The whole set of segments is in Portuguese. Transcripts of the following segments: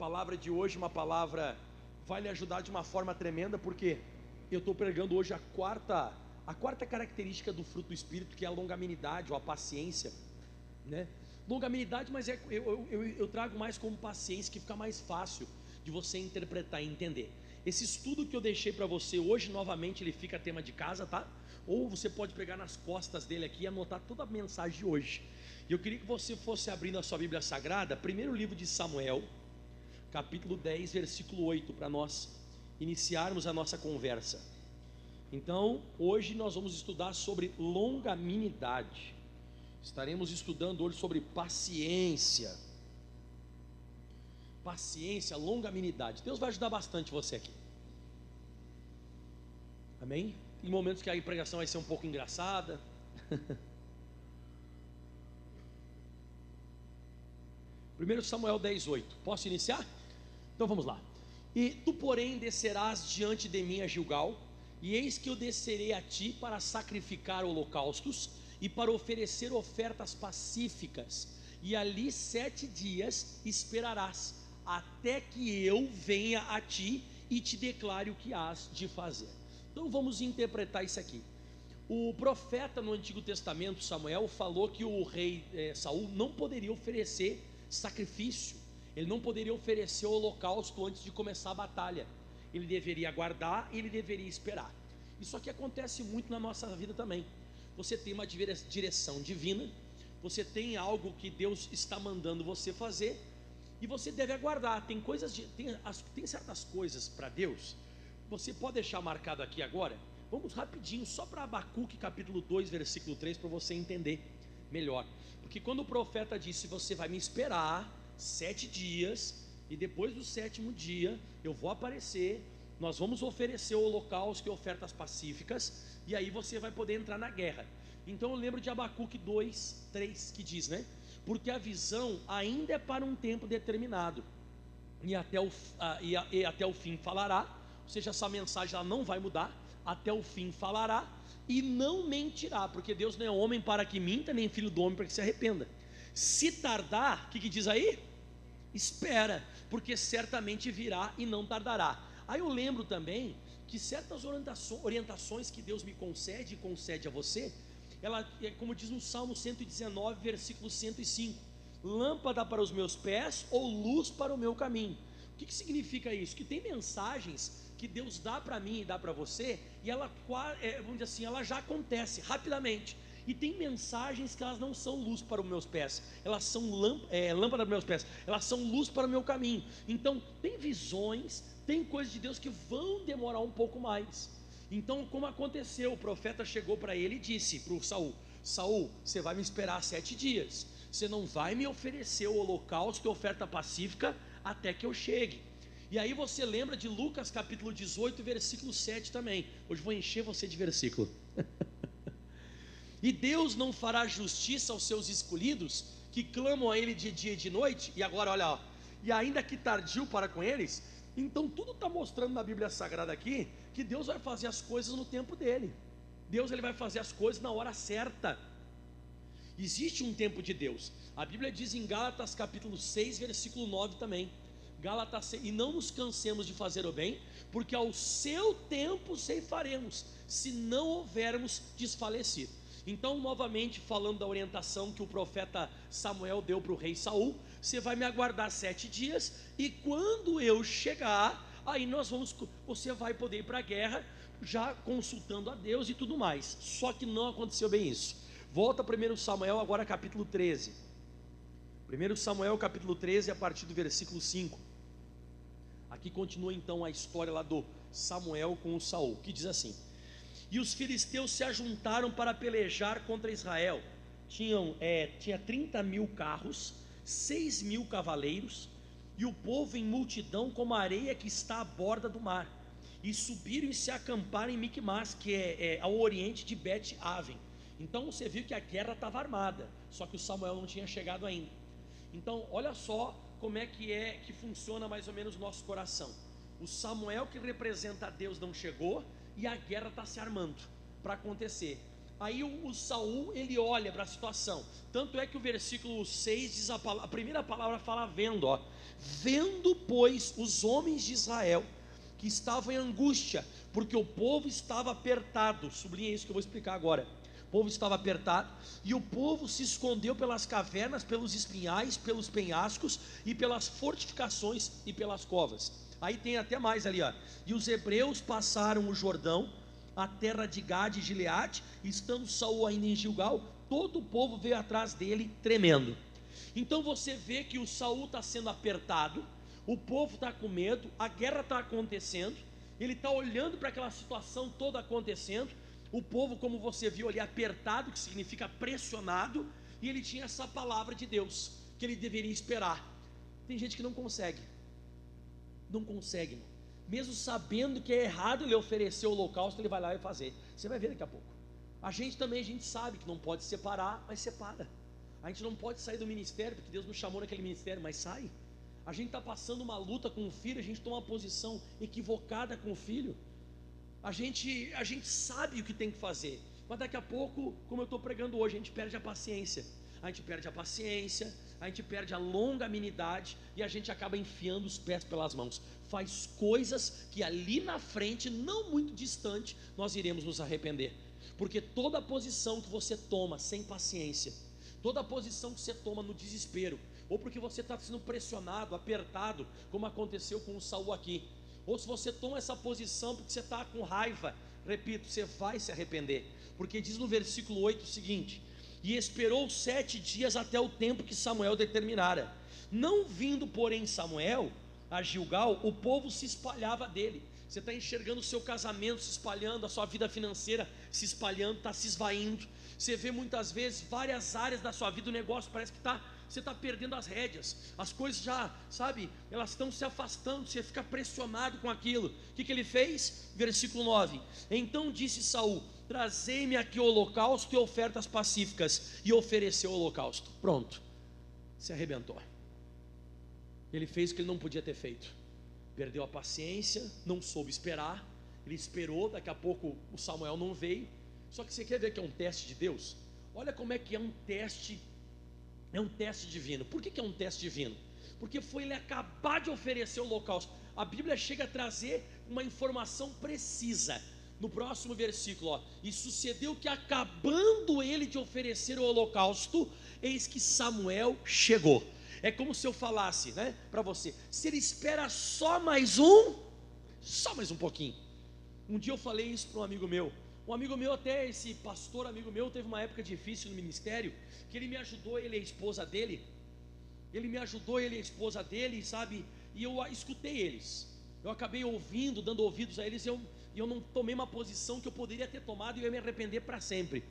palavra de hoje, uma palavra vai lhe ajudar de uma forma tremenda, porque eu estou pregando hoje a quarta, a quarta característica do fruto do Espírito, que é a longanimidade ou a paciência, né? Longanimidade, mas é, eu, eu, eu trago mais como paciência, que fica mais fácil de você interpretar e entender. Esse estudo que eu deixei para você hoje, novamente, ele fica tema de casa, tá? Ou você pode pegar nas costas dele aqui e anotar toda a mensagem de hoje. E eu queria que você fosse abrindo a sua Bíblia Sagrada, primeiro livro de Samuel, capítulo 10, versículo 8, para nós iniciarmos a nossa conversa. Então, hoje nós vamos estudar sobre longanimidade. Estaremos estudando hoje sobre paciência. Paciência, longanimidade. Deus vai ajudar bastante você aqui. Amém? Tem momentos que a pregação vai ser um pouco engraçada. 1 Samuel 10, 8. Posso iniciar? Então vamos lá. E tu, porém, descerás diante de mim a Gilgal, e eis que eu descerei a ti para sacrificar holocaustos e para oferecer ofertas pacíficas, e ali sete dias esperarás, até que eu venha a ti e te declare o que has de fazer. Então vamos interpretar isso aqui. O profeta no Antigo Testamento, Samuel, falou que o rei eh, Saul não poderia oferecer sacrifício, ele não poderia oferecer o holocausto antes de começar a batalha. Ele deveria aguardar e ele deveria esperar. Isso aqui acontece muito na nossa vida também. Você tem uma direção divina, você tem algo que Deus está mandando você fazer e você deve aguardar. Tem coisas, de, tem, as, tem certas coisas para Deus. Você pode deixar marcado aqui agora. Vamos rapidinho, só para Abacuque capítulo 2, versículo 3, para você entender melhor. Porque quando o profeta disse: Você vai me esperar sete dias, e depois do sétimo dia eu vou aparecer, nós vamos oferecer o holocausto e ofertas pacíficas, e aí você vai poder entrar na guerra. Então eu lembro de Abacuque 2, 3, que diz, né? Porque a visão ainda é para um tempo determinado, e até o, e, a, e até o fim falará, ou seja, essa mensagem ela não vai mudar, até o fim falará, e não mentirá, porque Deus não é homem para que minta, nem filho do homem para que se arrependa. Se tardar, o que, que diz aí? Espera, porque certamente virá e não tardará. Aí eu lembro também que certas orientações que Deus me concede e concede a você, ela é como diz no Salmo 119, versículo 105: lâmpada para os meus pés ou luz para o meu caminho. O que, que significa isso? Que tem mensagens que Deus dá para mim e dá para você, e ela, é, vamos dizer assim, ela já acontece rapidamente. E tem mensagens que elas não são luz para os meus pés, elas são é, lâmpada para os meus pés, elas são luz para o meu caminho. Então, tem visões, tem coisas de Deus que vão demorar um pouco mais. Então, como aconteceu, o profeta chegou para ele e disse para o Saul: Saul, você vai me esperar sete dias, você não vai me oferecer o holocausto e oferta pacífica até que eu chegue. E aí você lembra de Lucas capítulo 18, versículo 7 também. Hoje vou encher você de versículo. e Deus não fará justiça aos seus escolhidos, que clamam a Ele de dia e de noite, e agora olha, ó, e ainda que tardio para com eles. Então tudo está mostrando na Bíblia Sagrada aqui que Deus vai fazer as coisas no tempo dele. Deus ele vai fazer as coisas na hora certa. Existe um tempo de Deus. A Bíblia diz em Gálatas capítulo 6, versículo 9 também. Gálatas, e não nos cansemos de fazer o bem, porque ao seu tempo ceifaremos, se não houvermos desfalecido. Então, novamente, falando da orientação que o profeta Samuel deu para o rei Saul, você vai me aguardar sete dias, e quando eu chegar, aí nós vamos, você vai poder ir para a guerra, já consultando a Deus e tudo mais. Só que não aconteceu bem isso. Volta 1 Samuel, agora capítulo 13. 1 Samuel capítulo 13, a partir do versículo 5. Aqui continua então a história lá do Samuel com o Saul, que diz assim: E os filisteus se ajuntaram para pelejar contra Israel. Tinham, é, tinha 30 mil carros, 6 mil cavaleiros, e o povo em multidão como a areia que está à borda do mar. E subiram e se acamparam em Micmas, que é, é ao oriente de Bet-Aven. Então você viu que a guerra estava armada, só que o Samuel não tinha chegado ainda. Então, olha só como é que é que funciona mais ou menos o nosso coração. O Samuel que representa a Deus não chegou e a guerra está se armando para acontecer. Aí o, o Saul, ele olha para a situação. Tanto é que o versículo 6 diz a, a primeira palavra fala vendo, ó. Vendo, pois, os homens de Israel que estavam em angústia, porque o povo estava apertado. Sublinha isso que eu vou explicar agora. O povo estava apertado e o povo se escondeu pelas cavernas, pelos espinhais, pelos penhascos e pelas fortificações e pelas covas. Aí tem até mais ali, ó. E os hebreus passaram o Jordão, a terra de Gade e Gileade, estando Saul ainda em Gilgal, todo o povo veio atrás dele tremendo. Então você vê que o Saul está sendo apertado, o povo está com medo, a guerra está acontecendo, ele está olhando para aquela situação toda acontecendo, o povo, como você viu ali, apertado, que significa pressionado, e ele tinha essa palavra de Deus, que ele deveria esperar. Tem gente que não consegue, não consegue, mesmo sabendo que é errado ele oferecer o holocausto, ele vai lá e fazer. Você vai ver daqui a pouco. A gente também, a gente sabe que não pode separar, mas separa. A gente não pode sair do ministério, porque Deus nos chamou naquele ministério, mas sai. A gente está passando uma luta com o filho, a gente toma uma posição equivocada com o filho. A gente, a gente sabe o que tem que fazer, mas daqui a pouco, como eu estou pregando hoje, a gente perde a paciência. A gente perde a paciência, a gente perde a longanimidade e a gente acaba enfiando os pés pelas mãos. Faz coisas que ali na frente, não muito distante, nós iremos nos arrepender. Porque toda posição que você toma sem paciência, toda posição que você toma no desespero, ou porque você está sendo pressionado, apertado, como aconteceu com o Saul aqui, ou se você toma essa posição porque você está com raiva, repito, você vai se arrepender, porque diz no versículo 8 o seguinte: e esperou sete dias até o tempo que Samuel determinara. Não vindo, porém, Samuel a Gilgal, o povo se espalhava dele. Você está enxergando o seu casamento se espalhando, a sua vida financeira se espalhando, está se esvaindo. Você vê muitas vezes várias áreas da sua vida, o negócio parece que está, você está perdendo as rédeas. As coisas já, sabe, elas estão se afastando, você fica pressionado com aquilo. O que, que ele fez? Versículo 9. Então disse Saul: Trazei-me aqui o holocausto e ofertas pacíficas. E ofereceu o holocausto. Pronto. Se arrebentou. Ele fez o que ele não podia ter feito. Perdeu a paciência, não soube esperar. Ele esperou, daqui a pouco o Samuel não veio. Só que você quer ver que é um teste de Deus? Olha como é que é um teste, é um teste divino. Por que, que é um teste divino? Porque foi ele acabar de oferecer o holocausto. A Bíblia chega a trazer uma informação precisa no próximo versículo, ó, e sucedeu que acabando ele de oferecer o holocausto, eis que Samuel chegou. É como se eu falasse, né, para você, se ele espera só mais um, só mais um pouquinho. Um dia eu falei isso para um amigo meu. Um amigo meu, até esse pastor amigo meu, teve uma época difícil no ministério, que ele me ajudou, ele e a esposa dele. Ele me ajudou, ele e a esposa dele, sabe? E eu escutei eles. Eu acabei ouvindo, dando ouvidos a eles, eu e eu não tomei uma posição que eu poderia ter tomado e eu ia me arrepender para sempre.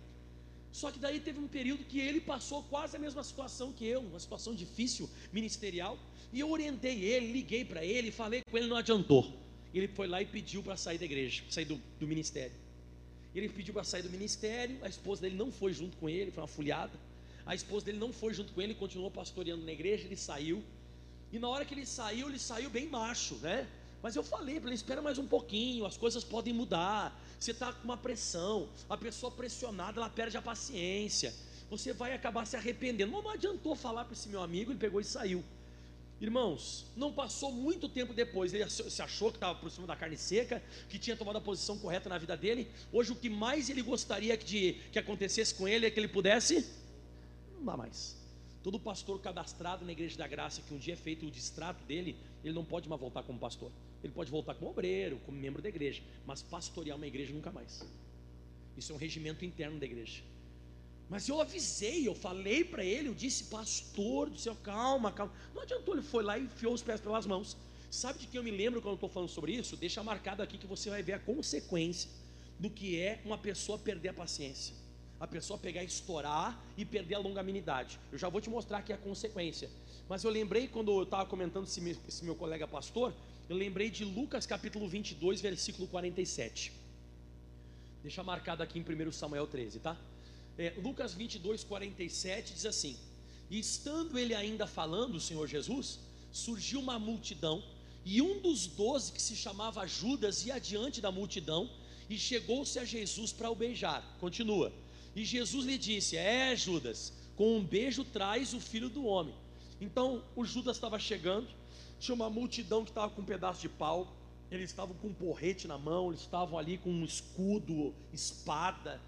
Só que daí teve um período que ele passou quase a mesma situação que eu, uma situação difícil ministerial, e eu orientei ele, liguei para ele, falei com ele, não adiantou. Ele foi lá e pediu para sair da igreja, sair do, do ministério. Ele pediu para sair do ministério, a esposa dele não foi junto com ele, foi uma folhada. A esposa dele não foi junto com ele, continuou pastoreando na igreja, ele saiu. E na hora que ele saiu, ele saiu bem macho, né? Mas eu falei para ele: espera mais um pouquinho, as coisas podem mudar. Você está com uma pressão, a pessoa pressionada, ela perde a paciência. Você vai acabar se arrependendo. Não, adiantou falar para esse meu amigo, ele pegou e saiu. Irmãos, não passou muito tempo depois, ele se achou que estava por cima da carne seca, que tinha tomado a posição correta na vida dele. Hoje, o que mais ele gostaria de, que acontecesse com ele é que ele pudesse. Não dá mais. Todo pastor cadastrado na Igreja da Graça, que um dia é feito o distrato dele, ele não pode mais voltar como pastor. Ele pode voltar como obreiro, como membro da igreja, mas pastorear uma igreja nunca mais. Isso é um regimento interno da igreja. Mas eu avisei, eu falei para ele, eu disse, pastor do céu, calma, calma. Não adiantou, ele foi lá e enfiou os pés pelas mãos. Sabe de que eu me lembro quando estou falando sobre isso? Deixa marcado aqui que você vai ver a consequência do que é uma pessoa perder a paciência. A pessoa pegar estourar e perder a longanimidade. Eu já vou te mostrar aqui a consequência. Mas eu lembrei quando eu estava comentando esse meu, esse meu colega pastor, eu lembrei de Lucas capítulo 22, versículo 47. Deixa marcado aqui em 1 Samuel 13, tá? É, Lucas 22, 47 diz assim: E estando ele ainda falando, o Senhor Jesus, surgiu uma multidão, e um dos doze, que se chamava Judas, ia adiante da multidão, e chegou-se a Jesus para o beijar. Continua. E Jesus lhe disse: É, Judas, com um beijo traz o filho do homem. Então o Judas estava chegando, tinha uma multidão que estava com um pedaço de pau, eles estavam com um porrete na mão, eles estavam ali com um escudo, espada,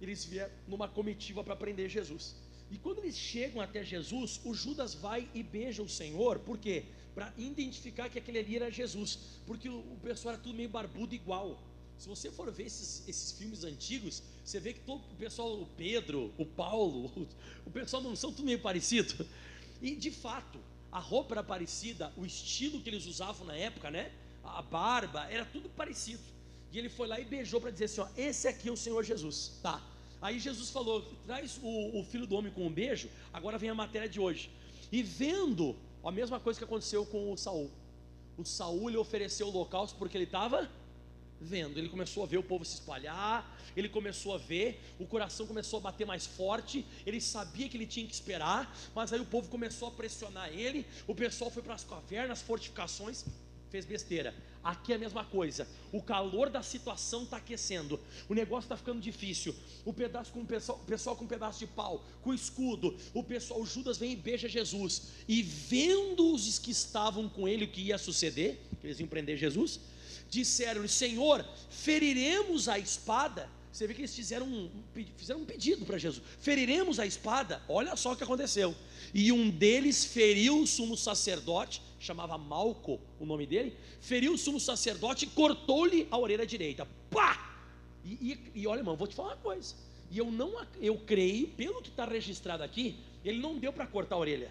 eles vieram numa comitiva para prender Jesus. E quando eles chegam até Jesus, o Judas vai e beija o Senhor, por quê? Para identificar que aquele ali era Jesus, porque o, pessoal era tudo meio barbudo igual. Se você for ver esses, esses filmes antigos, você vê que todo o pessoal, o Pedro, o Paulo, o, o pessoal não são tudo meio parecido. E de fato, a roupa era parecida, o estilo que eles usavam na época, né? A barba, era tudo parecido. E ele foi lá e beijou para dizer assim: ó, esse aqui é o Senhor Jesus. Tá. Aí Jesus falou: traz o, o filho do homem com um beijo. Agora vem a matéria de hoje. E vendo a mesma coisa que aconteceu com o Saul. O Saul lhe ofereceu o holocausto porque ele estava vendo. Ele começou a ver o povo se espalhar, ele começou a ver, o coração começou a bater mais forte, ele sabia que ele tinha que esperar, mas aí o povo começou a pressionar ele, o pessoal foi para as cavernas, fortificações, fez besteira. Aqui é a mesma coisa. O calor da situação está aquecendo. O negócio está ficando difícil. O pedaço com o pessoal, o pessoal com um pedaço de pau, com escudo. O pessoal, o Judas vem e beija Jesus. E vendo os que estavam com ele o que ia suceder, que eles iam prender Jesus, disseram-lhe: Senhor, feriremos a espada. Você vê que eles fizeram um, fizeram um pedido para Jesus: feriremos a espada. Olha só o que aconteceu. E um deles feriu o sumo sacerdote, chamava Malco o nome dele, feriu o sumo sacerdote e cortou-lhe a orelha direita. Pá! E, e, e olha, irmão, vou te falar uma coisa. E eu não, eu creio, pelo que está registrado aqui, ele não deu para cortar a orelha.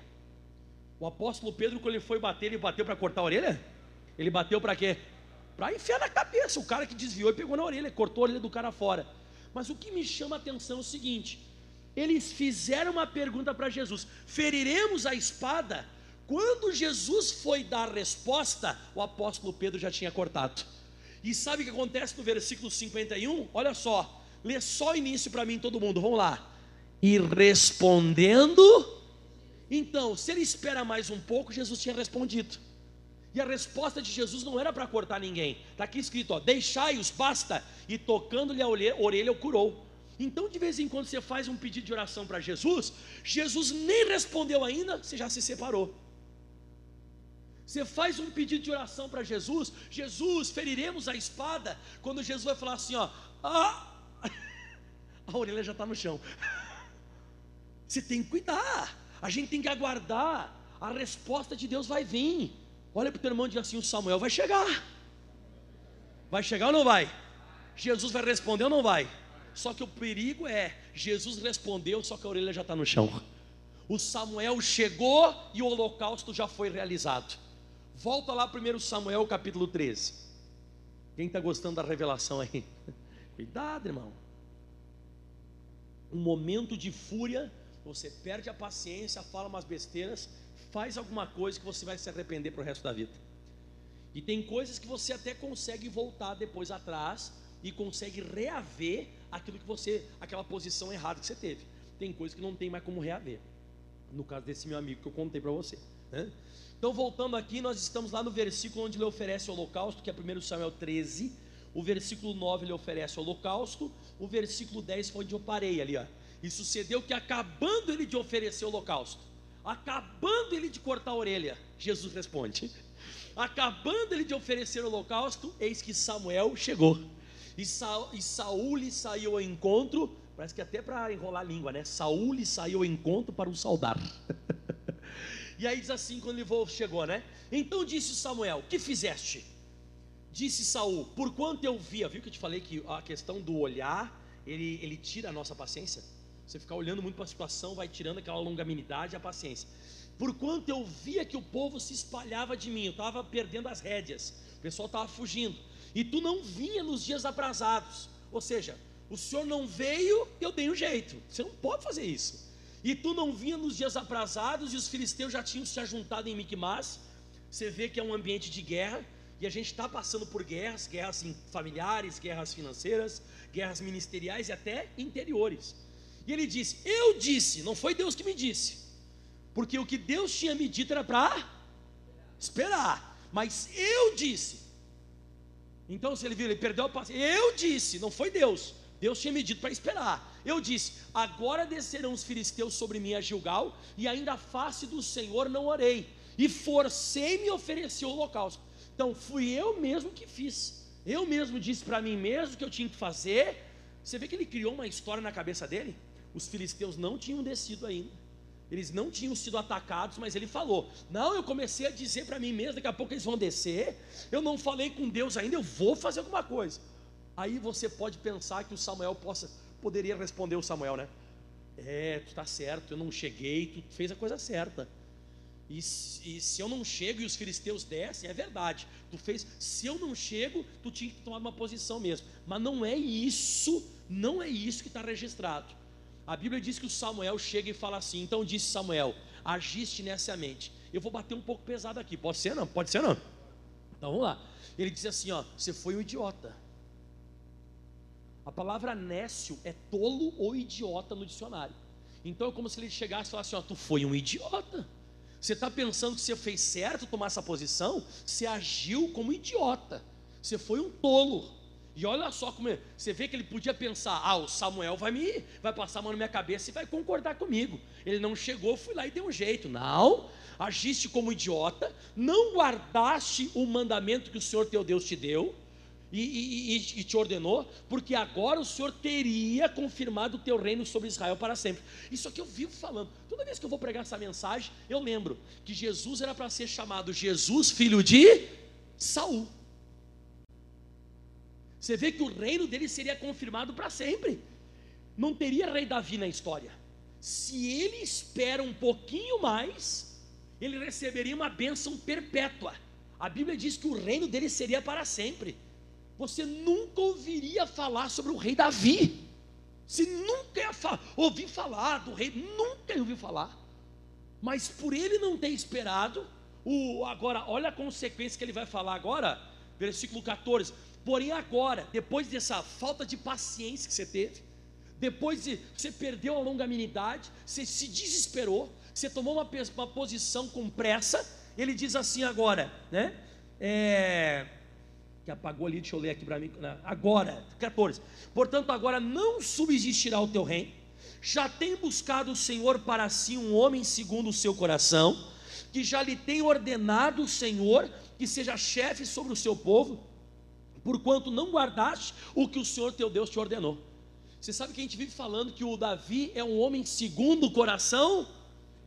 O apóstolo Pedro, quando ele foi bater, ele bateu para cortar a orelha? Ele bateu para quê? Para enfiar na cabeça. O cara que desviou e pegou na orelha, cortou a orelha do cara fora. Mas o que me chama a atenção é o seguinte: eles fizeram uma pergunta para Jesus: feriremos a espada? Quando Jesus foi dar a resposta, o apóstolo Pedro já tinha cortado. E sabe o que acontece no versículo 51? Olha só, lê só o início para mim, todo mundo, vamos lá. E respondendo, então, se ele espera mais um pouco, Jesus tinha respondido. E a resposta de Jesus não era para cortar ninguém. Está aqui escrito: deixai-os, basta. E tocando-lhe a orelha, o curou. Então, de vez em quando você faz um pedido de oração para Jesus, Jesus nem respondeu ainda, você já se separou. Você faz um pedido de oração para Jesus, Jesus, feriremos a espada. Quando Jesus vai falar assim, ó, ah, a orelha já está no chão. Você tem que cuidar, a gente tem que aguardar, a resposta de Deus vai vir. Olha para o teu irmão e diz assim: o Samuel vai chegar. Vai chegar ou não vai? Jesus vai responder ou não vai? Só que o perigo é: Jesus respondeu, só que a orelha já está no chão. O Samuel chegou e o holocausto já foi realizado. Volta lá primeiro Samuel capítulo 13. Quem está gostando da revelação aí? Cuidado, irmão. Um momento de fúria, você perde a paciência, fala umas besteiras, faz alguma coisa que você vai se arrepender para o resto da vida. E tem coisas que você até consegue voltar depois atrás e consegue reaver aquilo que você, aquela posição errada que você teve. Tem coisas que não tem mais como reaver. No caso desse meu amigo que eu contei para você. Né? Então, voltando aqui, nós estamos lá no versículo onde ele oferece o holocausto, que é 1 Samuel 13. O versículo 9 ele oferece o holocausto. O versículo 10 foi onde eu parei ali. Ó. E sucedeu que, acabando ele de oferecer o holocausto, acabando ele de cortar a orelha, Jesus responde: acabando ele de oferecer o holocausto, eis que Samuel chegou. E, Sa e Saul lhe saiu ao encontro, parece que até para enrolar a língua, né? Saul lhe saiu ao encontro para o saudar. e aí diz assim quando ele chegou, né? Então disse Samuel: Que fizeste? Disse Saul: Por quanto eu via, viu que eu te falei que a questão do olhar, ele, ele tira a nossa paciência? Você ficar olhando muito para a situação vai tirando aquela longanimidade e a paciência. Porquanto eu via que o povo se espalhava de mim, eu estava perdendo as rédeas, o pessoal estava fugindo, e tu não vinha nos dias aprazados, ou seja, o Senhor não veio, eu dei um jeito, você não pode fazer isso. E tu não vinha nos dias aprazados, e os filisteus já tinham se ajuntado em Micmas, você vê que é um ambiente de guerra, e a gente está passando por guerras, guerras familiares, guerras financeiras, guerras ministeriais e até interiores. E ele disse: Eu disse, não foi Deus que me disse, porque o que Deus tinha me dito era para esperar, mas eu disse. Então, se ele viu, ele perdeu a paciência. Eu disse, não foi Deus, Deus tinha me dito para esperar. Eu disse: Agora descerão os filisteus sobre mim a Gilgal, e ainda a face do Senhor não orei, e forcei-me a oferecer o holocausto. Então fui eu mesmo que fiz. Eu mesmo disse para mim mesmo que eu tinha que fazer. Você vê que ele criou uma história na cabeça dele? Os filisteus não tinham descido ainda. Eles não tinham sido atacados, mas ele falou: Não, eu comecei a dizer para mim mesmo, daqui a pouco eles vão descer. Eu não falei com Deus ainda, eu vou fazer alguma coisa. Aí você pode pensar que o Samuel possa, poderia responder o Samuel, né? É, tu está certo, eu não cheguei, tu fez a coisa certa. E, e, se eu não chego e os filisteus descem, é verdade. Tu fez, se eu não chego, tu tinha que tomar uma posição mesmo. Mas não é isso, não é isso que está registrado. A Bíblia diz que o Samuel chega e fala assim: então disse Samuel, agiste nessa mente. Eu vou bater um pouco pesado aqui, pode ser não? Pode ser não? Então vamos lá. Ele diz assim: ó, você foi um idiota. A palavra nécio é tolo ou idiota no dicionário. Então é como se ele chegasse e falasse: ó, tu foi um idiota. Você está pensando que você fez certo tomar essa posição? Você agiu como idiota. Você foi um tolo. E olha só como é, você vê que ele podia pensar: ah, o Samuel vai me vai passar a mão na minha cabeça e vai concordar comigo. Ele não chegou, fui lá e deu um jeito. Não, agiste como idiota, não guardaste o mandamento que o Senhor teu Deus te deu. E, e, e, te ordenou, porque agora o Senhor teria confirmado o teu reino sobre Israel para sempre. Isso aqui eu vivo falando. Toda vez que eu vou pregar essa mensagem, eu lembro que Jesus era para ser chamado Jesus, filho de Saul. Você vê que o reino dele seria confirmado para sempre. Não teria rei Davi na história. Se ele espera um pouquinho mais, ele receberia uma bênção perpétua. A Bíblia diz que o reino dele seria para sempre. Você nunca ouviria falar sobre o rei Davi. Você nunca ia fa ouvir falar do rei, nunca ia ouvir falar. Mas por ele não ter esperado, o, agora, olha a consequência que ele vai falar agora, versículo 14 Porém, agora, depois dessa falta de paciência que você teve, depois de você perdeu a longanimidade, você se desesperou, você tomou uma, uma posição com pressa, ele diz assim agora, né? É, que apagou ali, deixa eu ler aqui para mim. Né? Agora, 14. Portanto, agora não subsistirá o teu reino. Já tem buscado o Senhor para si um homem segundo o seu coração, que já lhe tem ordenado o Senhor que seja chefe sobre o seu povo porquanto não guardaste o que o Senhor teu Deus te ordenou. Você sabe que a gente vive falando que o Davi é um homem segundo o coração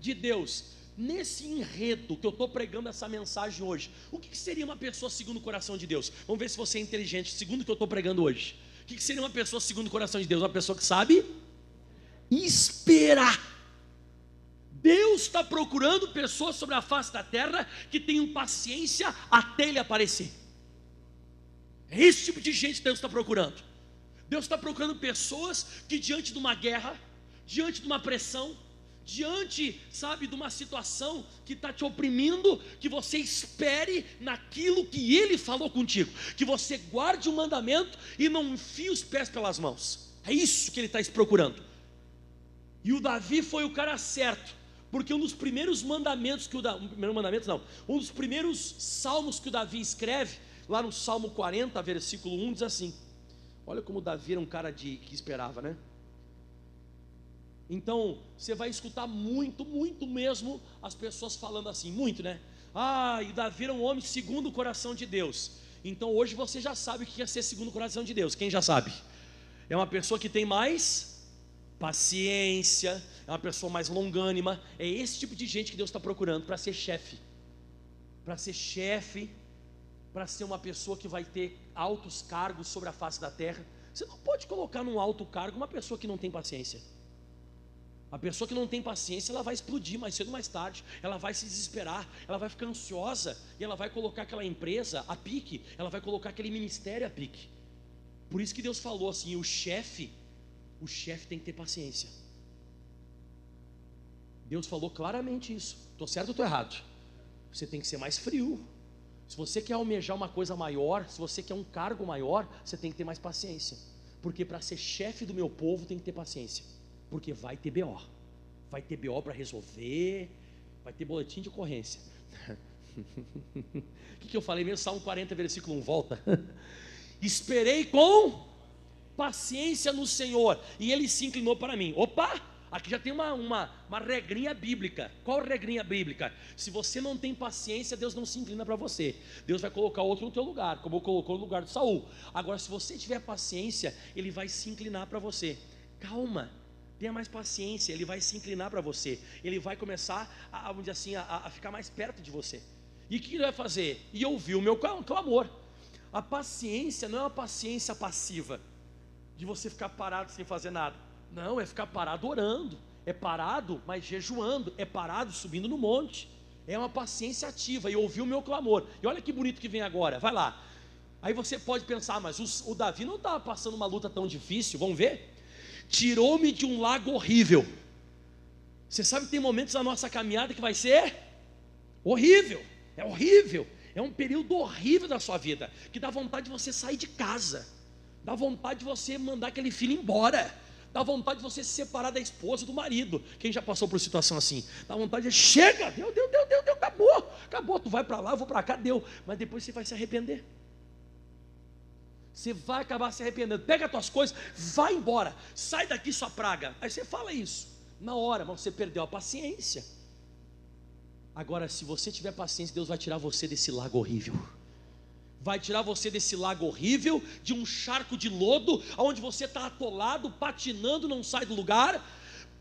de Deus. Nesse enredo que eu estou pregando essa mensagem hoje, o que seria uma pessoa segundo o coração de Deus? Vamos ver se você é inteligente, segundo o que eu estou pregando hoje. O que seria uma pessoa segundo o coração de Deus? Uma pessoa que sabe esperar. Deus está procurando pessoas sobre a face da terra que tenham paciência até Ele aparecer. É esse tipo de gente que Deus está procurando. Deus está procurando pessoas que, diante de uma guerra, diante de uma pressão, diante, sabe, de uma situação que está te oprimindo, que você espere naquilo que Ele falou contigo, que você guarde o mandamento e não enfie os pés pelas mãos. É isso que Ele está procurando. E o Davi foi o cara certo, porque um dos primeiros mandamentos que o um primeiro mandamento não, um dos primeiros salmos que o Davi escreve Lá no Salmo 40, versículo 1, diz assim: Olha como Davi era um cara de, que esperava, né? Então, você vai escutar muito, muito mesmo as pessoas falando assim, muito, né? Ah, e Davi era um homem segundo o coração de Deus. Então, hoje você já sabe o que é ser segundo o coração de Deus. Quem já sabe? É uma pessoa que tem mais paciência, é uma pessoa mais longânima. É esse tipo de gente que Deus está procurando para ser chefe. Para ser chefe para ser uma pessoa que vai ter altos cargos sobre a face da terra. Você não pode colocar num alto cargo uma pessoa que não tem paciência. A pessoa que não tem paciência, ela vai explodir mais cedo ou mais tarde. Ela vai se desesperar, ela vai ficar ansiosa e ela vai colocar aquela empresa a pique, ela vai colocar aquele ministério a pique. Por isso que Deus falou assim: o chefe, o chefe tem que ter paciência. Deus falou claramente isso. Estou certo ou estou errado? Você tem que ser mais frio. Se você quer almejar uma coisa maior, se você quer um cargo maior, você tem que ter mais paciência. Porque para ser chefe do meu povo tem que ter paciência. Porque vai ter BO. Vai ter BO para resolver, vai ter boletim de ocorrência. O que, que eu falei mesmo? Salmo 40, versículo 1, volta. Esperei com paciência no Senhor, e ele se inclinou para mim. Opa! Aqui já tem uma, uma, uma regrinha bíblica. Qual regrinha bíblica? Se você não tem paciência, Deus não se inclina para você. Deus vai colocar outro no teu lugar, como colocou no lugar de Saul. Agora, se você tiver paciência, ele vai se inclinar para você. Calma, tenha mais paciência, ele vai se inclinar para você. Ele vai começar a, vamos dizer assim, a, a ficar mais perto de você. E o que ele vai fazer? E ouvir o meu clamor. A paciência não é uma paciência passiva, de você ficar parado sem fazer nada. Não, é ficar parado orando, é parado, mas jejuando, é parado subindo no monte. É uma paciência ativa e ouvir o meu clamor. E olha que bonito que vem agora, vai lá. Aí você pode pensar, mas o, o Davi não estava passando uma luta tão difícil, vamos ver? Tirou-me de um lago horrível. Você sabe que tem momentos na nossa caminhada que vai ser horrível, é horrível, é um período horrível da sua vida, que dá vontade de você sair de casa, dá vontade de você mandar aquele filho embora, Dá vontade de você se separar da esposa, do marido. Quem já passou por situação assim? Dá vontade de chega, deu, deu, deu, deu, deu, acabou. Acabou, tu vai para lá, eu vou para cá, deu. Mas depois você vai se arrepender. Você vai acabar se arrependendo. Pega as tuas coisas, vai embora. Sai daqui sua praga. Aí você fala isso. Na hora, mas você perdeu a paciência. Agora, se você tiver paciência, Deus vai tirar você desse lago horrível vai tirar você desse lago horrível, de um charco de lodo, onde você está atolado, patinando, não sai do lugar,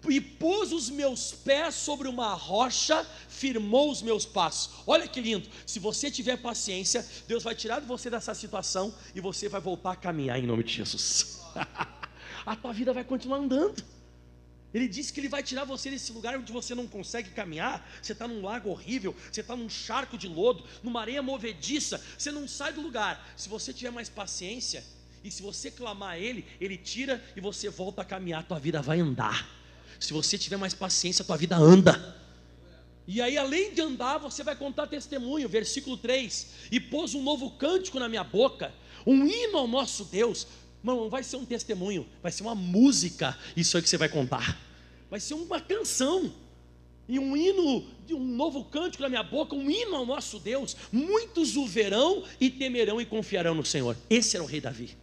e pôs os meus pés sobre uma rocha, firmou os meus passos. Olha que lindo! Se você tiver paciência, Deus vai tirar você dessa situação e você vai voltar a caminhar em nome de Jesus. a tua vida vai continuar andando. Ele disse que ele vai tirar você desse lugar onde você não consegue caminhar. Você está num lago horrível, você está num charco de lodo, numa areia movediça. Você não sai do lugar. Se você tiver mais paciência e se você clamar a Ele, Ele tira e você volta a caminhar. Tua vida vai andar. Se você tiver mais paciência, tua vida anda. E aí, além de andar, você vai contar testemunho. Versículo 3: E pôs um novo cântico na minha boca, um hino ao nosso Deus. Não vai ser um testemunho, vai ser uma música, isso aí que você vai contar. Vai ser uma canção. E um hino, um novo cântico na minha boca, um hino ao nosso Deus. Muitos o verão e temerão e confiarão no Senhor. Esse era o rei Davi.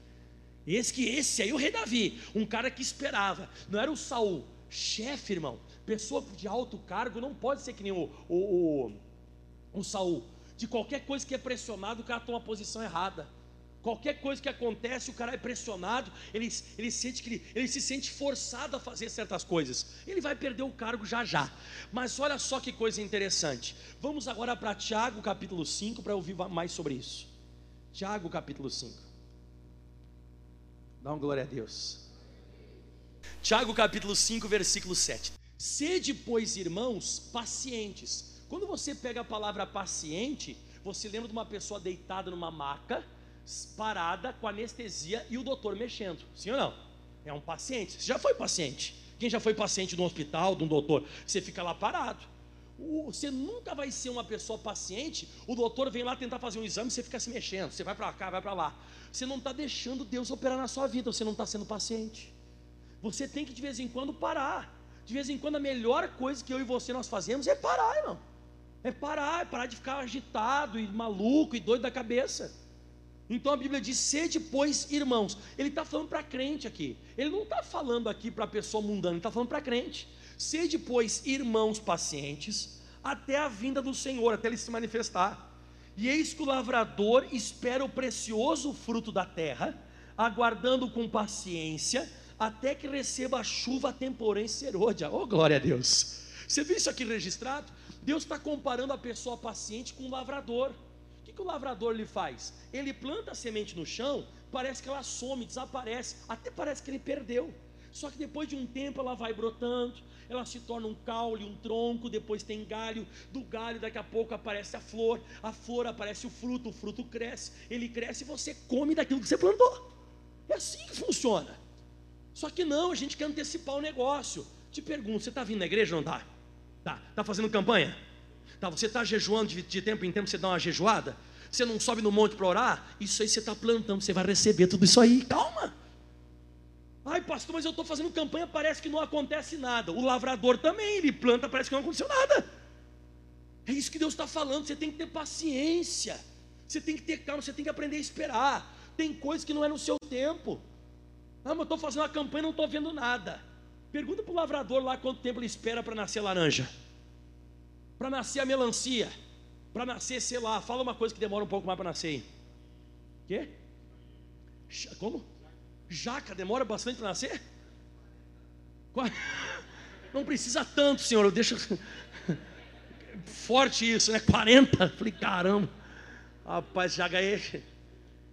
Esse que esse aí o rei Davi, um cara que esperava. Não era o Saul, chefe, irmão. Pessoa de alto cargo não pode ser que nem o, o, o, o Saul. De qualquer coisa que é pressionado, o cara toma a posição errada. Qualquer coisa que acontece, o cara é pressionado, ele, ele, sente que ele, ele se sente forçado a fazer certas coisas. Ele vai perder o cargo já já. Mas olha só que coisa interessante. Vamos agora para Tiago capítulo 5 para ouvir mais sobre isso. Tiago capítulo 5. Dá uma glória a Deus. Tiago capítulo 5, versículo 7. Sede, pois, irmãos, pacientes. Quando você pega a palavra paciente, você lembra de uma pessoa deitada numa maca parada com anestesia e o doutor mexendo. Sim ou não? É um paciente. Você já foi paciente? Quem já foi paciente no hospital, de um doutor? Você fica lá parado. Você nunca vai ser uma pessoa paciente. O doutor vem lá tentar fazer um exame, você fica se mexendo. Você vai para cá, vai para lá. Você não está deixando Deus operar na sua vida. Você não está sendo paciente. Você tem que de vez em quando parar. De vez em quando a melhor coisa que eu e você nós fazemos é parar, irmão. É parar, é parar de ficar agitado e maluco e doido da cabeça. Então a Bíblia diz: sede, pois, irmãos. Ele está falando para crente aqui. Ele não está falando aqui para pessoa mundana, ele está falando para crente. Sede, pois, irmãos pacientes, até a vinda do Senhor, até ele se manifestar. E eis que o lavrador espera o precioso fruto da terra, aguardando com paciência, até que receba a chuva temporã e serôdia. Oh, glória a Deus! Você viu isso aqui registrado? Deus está comparando a pessoa paciente com o lavrador que o lavrador lhe faz? Ele planta a semente no chão, parece que ela some, desaparece, até parece que ele perdeu. Só que depois de um tempo ela vai brotando, ela se torna um caule, um tronco, depois tem galho, do galho daqui a pouco aparece a flor, a flor aparece o fruto, o fruto cresce, ele cresce e você come daquilo que você plantou. É assim que funciona. Só que não, a gente quer antecipar o negócio. Te pergunto, você está vindo na igreja ou não está? Está. Está fazendo campanha? Tá, você está jejuando de, de, tempo em tempo, você dá uma jejuada? Você não sobe no monte para orar? Isso aí você está plantando, você vai receber tudo isso aí. Calma. Ai, pastor, mas eu estou fazendo campanha, parece que não acontece nada. O lavrador também, ele planta, parece que não aconteceu nada. É isso que Deus está falando. Você tem que ter paciência. Você tem que ter calma, você tem que aprender a esperar. Tem coisas que não é no seu tempo. Ah, mas eu estou fazendo a campanha e não estou vendo nada. Pergunta para o lavrador lá quanto tempo ele espera para nascer laranja, para nascer a melancia, para nascer, sei lá, fala uma coisa que demora um pouco mais para nascer. Quê? Como? Jaca demora bastante para nascer? Não precisa tanto, senhor. Eu deixo forte isso, né? 40. Falei, caramba. Rapaz, já ganhei.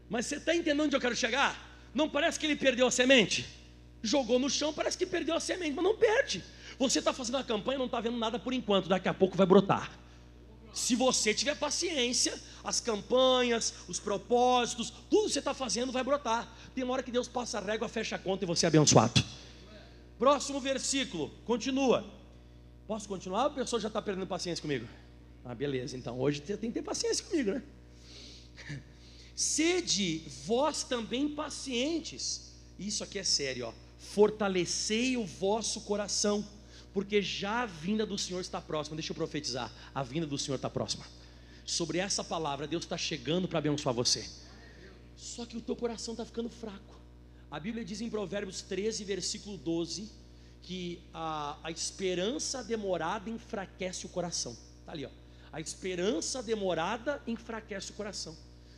Mas você está entendendo onde eu quero chegar? Não parece que ele perdeu a semente? Jogou no chão, parece que perdeu a semente, mas não perde. Você está fazendo a campanha, não está vendo nada por enquanto, daqui a pouco vai brotar. Se você tiver paciência, as campanhas, os propósitos, tudo que você está fazendo vai brotar. Tem uma hora que Deus passa a régua, fecha a conta e você é abençoado. Próximo versículo, continua. Posso continuar? A pessoa já está perdendo paciência comigo. Ah, beleza, então hoje você tem que ter paciência comigo, né? Sede vós também pacientes. Isso aqui é sério, ó. Fortalecei o vosso coração, porque já a vinda do Senhor está próxima. Deixa eu profetizar: a vinda do Senhor está próxima. Sobre essa palavra, Deus está chegando para abençoar você. Só que o teu coração está ficando fraco. A Bíblia diz em Provérbios 13, versículo 12, que a, a esperança demorada enfraquece o coração. Está ali, ó. A esperança demorada enfraquece o coração.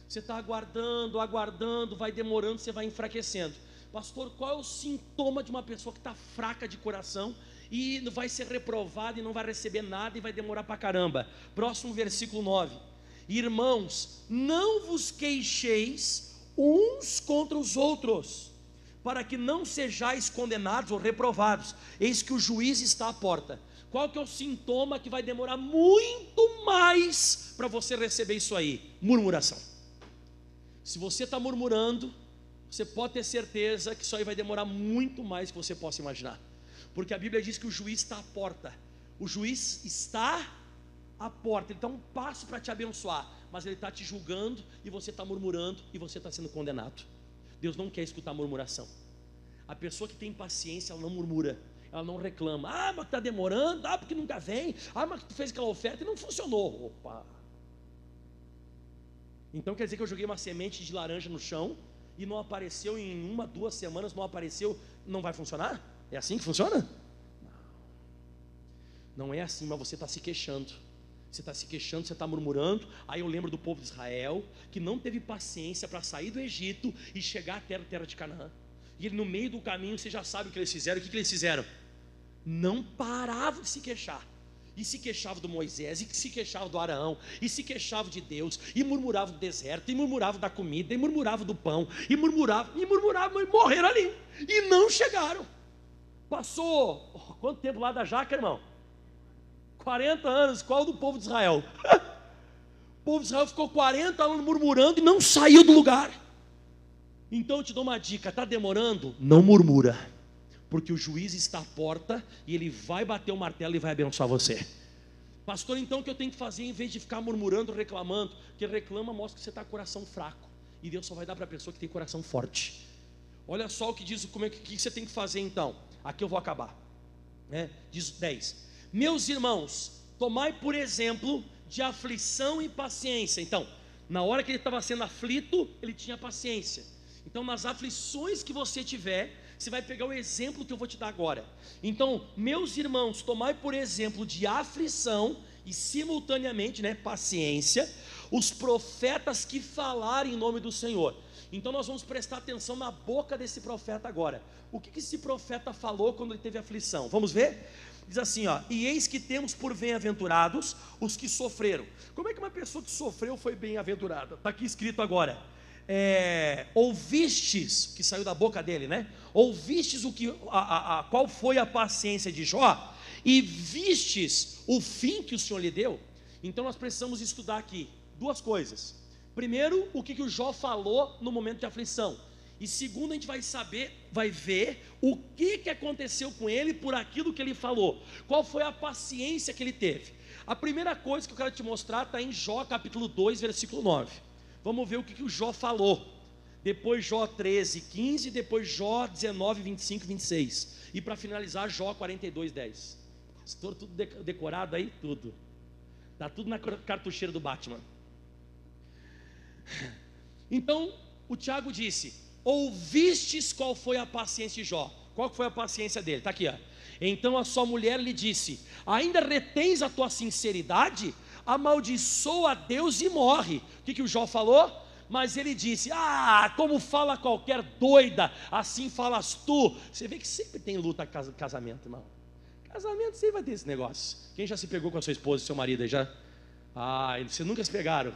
Você está aguardando, aguardando, vai demorando, você vai enfraquecendo. Pastor, qual é o sintoma de uma pessoa que está fraca de coração e vai ser reprovada e não vai receber nada e vai demorar para caramba? Próximo versículo 9: Irmãos, não vos queixeis uns contra os outros, para que não sejais condenados ou reprovados. Eis que o juiz está à porta. Qual que é o sintoma que vai demorar muito mais para você receber isso aí? Murmuração. Se você está murmurando, você pode ter certeza que isso aí vai demorar muito mais que você possa imaginar. Porque a Bíblia diz que o juiz está à porta. O juiz está à porta, ele está um passo para te abençoar, mas ele está te julgando e você está murmurando e você está sendo condenado. Deus não quer escutar murmuração. A pessoa que tem paciência, ela não murmura, ela não reclama. Ah, mas está demorando, ah, porque nunca vem, ah, mas tu fez aquela oferta e não funcionou. Opa, então quer dizer que eu joguei uma semente de laranja no chão e não apareceu em uma, duas semanas, não apareceu, não vai funcionar? É assim que funciona? Não. É assim, mas você está se queixando. Você está se queixando, você está murmurando. Aí eu lembro do povo de Israel que não teve paciência para sair do Egito e chegar à terra, terra de Canaã. E ele, no meio do caminho, você já sabe o que eles fizeram. O que, que eles fizeram? Não paravam de se queixar e se queixava do Moisés, e se queixava do Araão, e se queixava de Deus, e murmurava do deserto, e murmurava da comida, e murmurava do pão, e murmurava, e murmurava, e morreram ali, e não chegaram. Passou oh, quanto tempo lá da jaca, irmão? 40 anos, qual do povo de Israel? o povo de Israel ficou 40 anos murmurando e não saiu do lugar. Então eu te dou uma dica: está demorando? Não murmura porque o juiz está à porta e ele vai bater o martelo e vai abençoar você. Pastor, então o que eu tenho que fazer em vez de ficar murmurando, reclamando? Porque reclama mostra que você está com coração fraco. E Deus só vai dar para a pessoa que tem coração forte. Olha só o que diz, como é que, que você tem que fazer então. Aqui eu vou acabar. É, diz 10. Meus irmãos, tomai por exemplo de aflição e paciência. Então, na hora que ele estava sendo aflito, ele tinha paciência. Então, nas aflições que você tiver, você vai pegar o exemplo que eu vou te dar agora. Então, meus irmãos, tomai por exemplo de aflição e simultaneamente, né, paciência, os profetas que falarem em nome do Senhor. Então nós vamos prestar atenção na boca desse profeta agora. O que, que esse profeta falou quando ele teve aflição? Vamos ver? Diz assim, ó, e eis que temos por bem-aventurados os que sofreram. Como é que uma pessoa que sofreu foi bem-aventurada? Está aqui escrito agora é, ouvistes, que saiu da boca dele, né? Ouvistes o que, a, a, a, qual foi a paciência de Jó e vistes o fim que o Senhor lhe deu. Então nós precisamos estudar aqui duas coisas. Primeiro, o que, que o Jó falou no momento de aflição. E segundo, a gente vai saber, vai ver o que, que aconteceu com ele por aquilo que ele falou. Qual foi a paciência que ele teve. A primeira coisa que eu quero te mostrar está em Jó capítulo 2, versículo 9. Vamos ver o que, que o Jó falou. Depois Jó 13, 15, depois Jó 19, 25, 26. E para finalizar, Jó 42, 10. Pastor, tudo decorado aí? Tudo. Está tudo na cartucheira do Batman. Então, o Tiago disse: ouvistes qual foi a paciência de Jó. Qual foi a paciência dele? Está aqui, ó. Então a sua mulher lhe disse: Ainda retens a tua sinceridade? Amaldiçoa a Deus e morre. O que, que o Jó falou? Mas ele disse: Ah, como fala qualquer doida, assim falas tu. Você vê que sempre tem luta casamento, irmão. Casamento sempre vai ter esse negócio. Quem já se pegou com a sua esposa e seu marido já? Ah, vocês nunca se pegaram.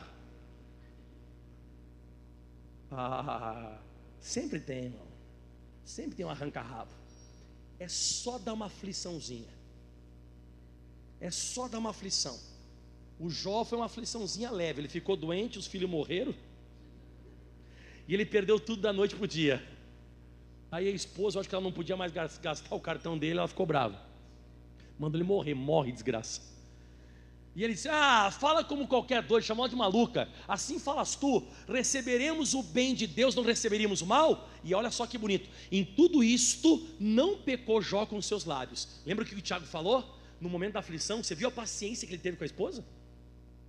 Ah, sempre tem, irmão. Sempre tem um arranca-rabo. É só dar uma afliçãozinha. É só dar uma aflição. O Jó foi uma afliçãozinha leve. Ele ficou doente, os filhos morreram. E ele perdeu tudo da noite para o dia. Aí a esposa, acho que ela não podia mais gastar o cartão dele, ela ficou brava. Manda ele morrer, morre, desgraça. E ele disse: Ah, fala como qualquer doido, chamou de maluca. Assim falas tu: receberemos o bem de Deus, não receberíamos o mal? E olha só que bonito: em tudo isto não pecou Jó com seus lábios. Lembra o que o Tiago falou? No momento da aflição, você viu a paciência que ele teve com a esposa?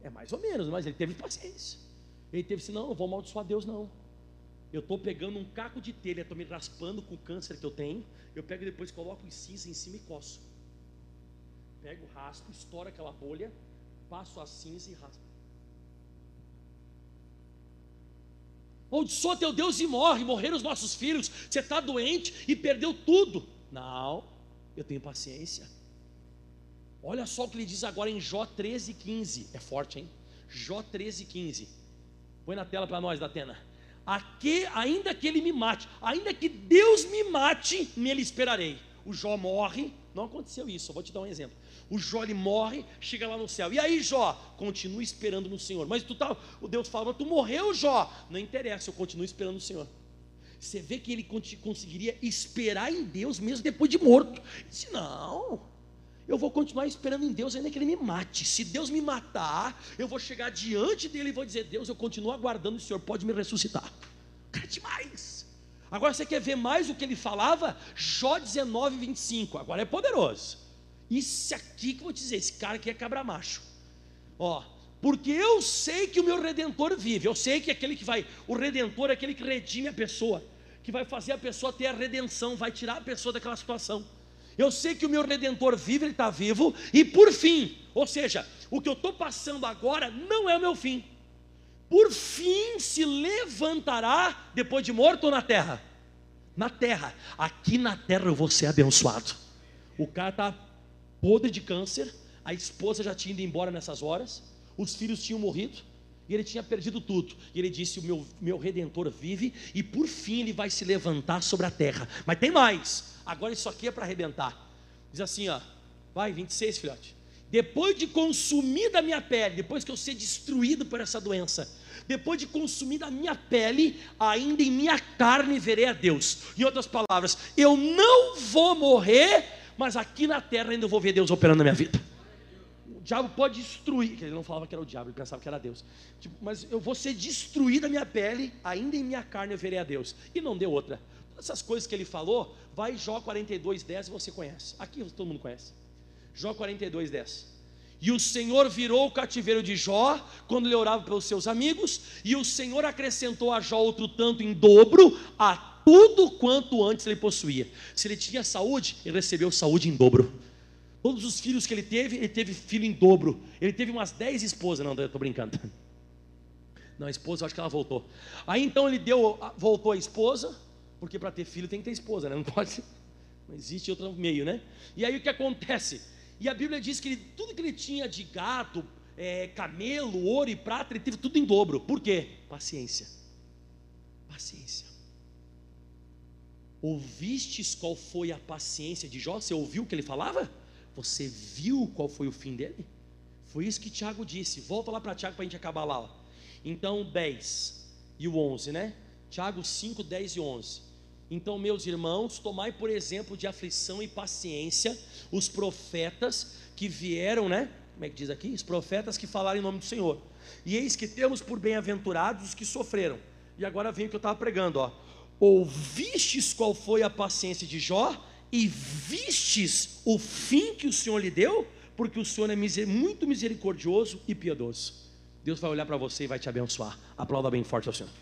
É mais ou menos, mas ele teve paciência. Ele teve assim: não, não vou amaldiçoar Deus, não. Eu estou pegando um caco de telha, estou me raspando com o câncer que eu tenho. Eu pego e depois coloco em cinza em cima e coço. Pego, raspo, estouro aquela bolha passo a cinza e raspa. Ou teu Deus e morre, morreram os nossos filhos, você está doente e perdeu tudo. Não, eu tenho paciência. Olha só o que ele diz agora em Jó 13,15. É forte, hein? Jó 13,15. Põe na tela para nós, Datena. Aqui, ainda que ele me mate, ainda que Deus me mate, nele esperarei. O Jó morre, não aconteceu isso, vou te dar um exemplo. O Jó ele morre, chega lá no céu. E aí, Jó, continua esperando no Senhor. Mas tu tá, o Deus fala, tu morreu, Jó. Não interessa, eu continuo esperando no Senhor. Você vê que ele conseguiria esperar em Deus mesmo depois de morto. Ele disse: Não, eu vou continuar esperando em Deus ainda que ele me mate. Se Deus me matar, eu vou chegar diante dele e vou dizer: Deus, eu continuo aguardando o Senhor, pode me ressuscitar. Cara, demais. Agora você quer ver mais o que ele falava? Jó 19, 25. Agora é poderoso. Isso aqui que eu vou dizer, esse cara aqui é cabra macho. Ó, porque eu sei que o meu redentor vive, eu sei que aquele que vai, o redentor é aquele que redime a pessoa, que vai fazer a pessoa ter a redenção, vai tirar a pessoa daquela situação. Eu sei que o meu redentor vive, ele está vivo, e por fim, ou seja, o que eu estou passando agora não é o meu fim. Por fim se levantará depois de morto na terra? Na terra. Aqui na terra eu vou ser abençoado. O cara está podre de câncer, a esposa já tinha ido embora nessas horas, os filhos tinham morrido, e ele tinha perdido tudo. E ele disse: O meu, meu redentor vive, e por fim ele vai se levantar sobre a terra. Mas tem mais, agora isso aqui é para arrebentar. Diz assim: ó, vai, 26, filhote. Depois de consumir da minha pele, depois que eu ser destruído por essa doença, depois de consumir da minha pele, ainda em minha carne verei a Deus. Em outras palavras, eu não vou morrer mas aqui na terra ainda vou ver Deus operando na minha vida. O diabo pode destruir, ele não falava que era o diabo, ele pensava que era Deus. Tipo, mas eu vou ser destruído da minha pele, ainda em minha carne eu verei a Deus. E não deu outra. Todas essas coisas que ele falou, vai Jó 42, 10, você conhece. Aqui todo mundo conhece. Jó 42, 10. E o Senhor virou o cativeiro de Jó quando ele orava pelos seus amigos, e o Senhor acrescentou a Jó outro tanto em dobro, a tudo quanto antes ele possuía. Se ele tinha saúde, ele recebeu saúde em dobro. Todos os filhos que ele teve, ele teve filho em dobro. Ele teve umas dez esposas. Não, estou brincando. Não, a esposa, eu acho que ela voltou. Aí então ele deu, voltou a esposa, porque para ter filho tem que ter esposa, né? Não pode. Não existe outro meio, né? E aí o que acontece? E a Bíblia diz que ele, tudo que ele tinha de gato, é, camelo, ouro e prata, ele teve tudo em dobro. Por quê? Paciência. Paciência. Ouvistes qual foi a paciência de Jó? Você ouviu o que ele falava? Você viu qual foi o fim dele? Foi isso que Tiago disse. Volta lá para Tiago para a gente acabar lá. Ó. Então, 10 e o 11, né? Tiago 5, 10 e 11. Então, meus irmãos, tomai por exemplo de aflição e paciência os profetas que vieram, né? Como é que diz aqui? Os profetas que falaram em nome do Senhor. E eis que temos por bem-aventurados os que sofreram. E agora vem o que eu estava pregando, ó ouvistes qual foi a paciência de Jó e vistes o fim que o Senhor lhe deu, porque o Senhor é miser muito misericordioso e piedoso. Deus vai olhar para você e vai te abençoar. Aplauda bem forte ao Senhor.